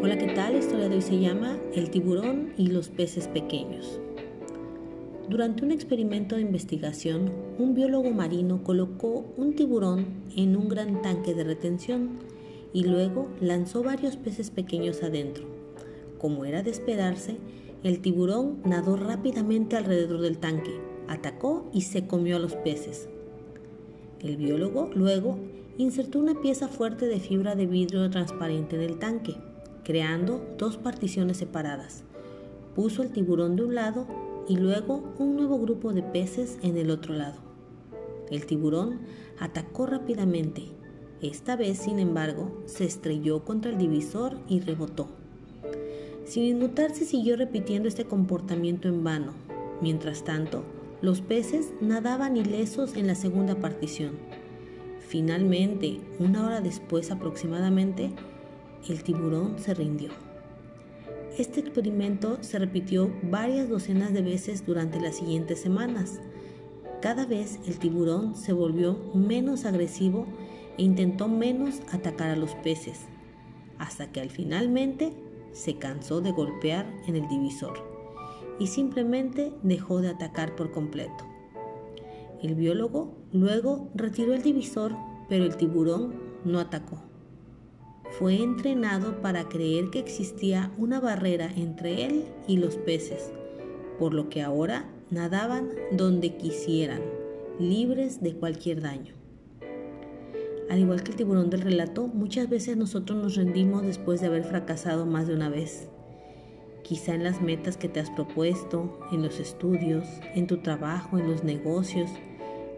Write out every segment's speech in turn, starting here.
Hola, ¿qué tal? La historia de hoy se llama El tiburón y los peces pequeños. Durante un experimento de investigación, un biólogo marino colocó un tiburón en un gran tanque de retención y luego lanzó varios peces pequeños adentro. Como era de esperarse, el tiburón nadó rápidamente alrededor del tanque, atacó y se comió a los peces. El biólogo luego insertó una pieza fuerte de fibra de vidrio transparente en el tanque creando dos particiones separadas. Puso el tiburón de un lado y luego un nuevo grupo de peces en el otro lado. El tiburón atacó rápidamente. Esta vez, sin embargo, se estrelló contra el divisor y rebotó. Sin inmutarse, siguió repitiendo este comportamiento en vano. Mientras tanto, los peces nadaban ilesos en la segunda partición. Finalmente, una hora después aproximadamente, el tiburón se rindió. Este experimento se repitió varias docenas de veces durante las siguientes semanas. Cada vez el tiburón se volvió menos agresivo e intentó menos atacar a los peces, hasta que al finalmente se cansó de golpear en el divisor y simplemente dejó de atacar por completo. El biólogo luego retiró el divisor, pero el tiburón no atacó fue entrenado para creer que existía una barrera entre él y los peces, por lo que ahora nadaban donde quisieran, libres de cualquier daño. Al igual que el tiburón del relato, muchas veces nosotros nos rendimos después de haber fracasado más de una vez. Quizá en las metas que te has propuesto, en los estudios, en tu trabajo, en los negocios,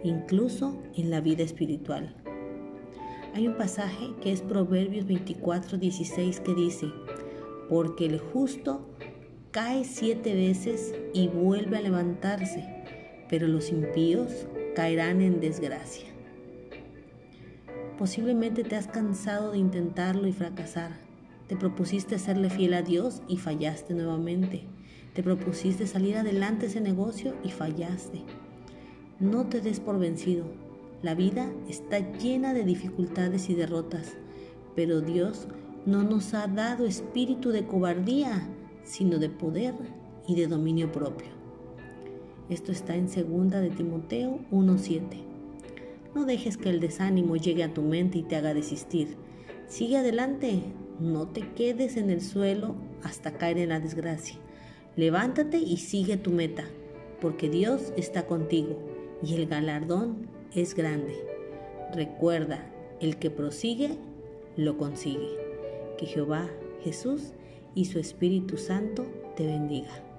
incluso en la vida espiritual. Hay un pasaje que es Proverbios 24, 16 que dice, porque el justo cae siete veces y vuelve a levantarse, pero los impíos caerán en desgracia. Posiblemente te has cansado de intentarlo y fracasar. Te propusiste serle fiel a Dios y fallaste nuevamente. Te propusiste salir adelante ese negocio y fallaste. No te des por vencido. La vida está llena de dificultades y derrotas, pero Dios no nos ha dado espíritu de cobardía, sino de poder y de dominio propio. Esto está en 2 de Timoteo 1:7. No dejes que el desánimo llegue a tu mente y te haga desistir. Sigue adelante, no te quedes en el suelo hasta caer en la desgracia. Levántate y sigue tu meta, porque Dios está contigo y el galardón es grande. Recuerda, el que prosigue, lo consigue. Que Jehová, Jesús y su Espíritu Santo te bendiga.